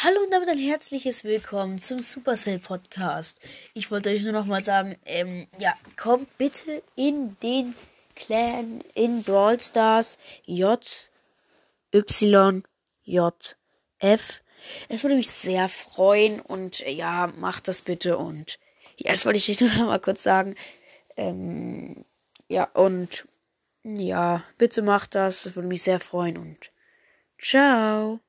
Hallo und damit ein herzliches Willkommen zum Supercell Podcast. Ich wollte euch nur noch mal sagen, ähm, ja, kommt bitte in den Clan in Brawl Stars J Y J F. Es würde mich sehr freuen und äh, ja, macht das bitte und ja, das wollte ich euch nur noch mal kurz sagen. Ähm, ja und ja, bitte macht das, das würde mich sehr freuen und ciao.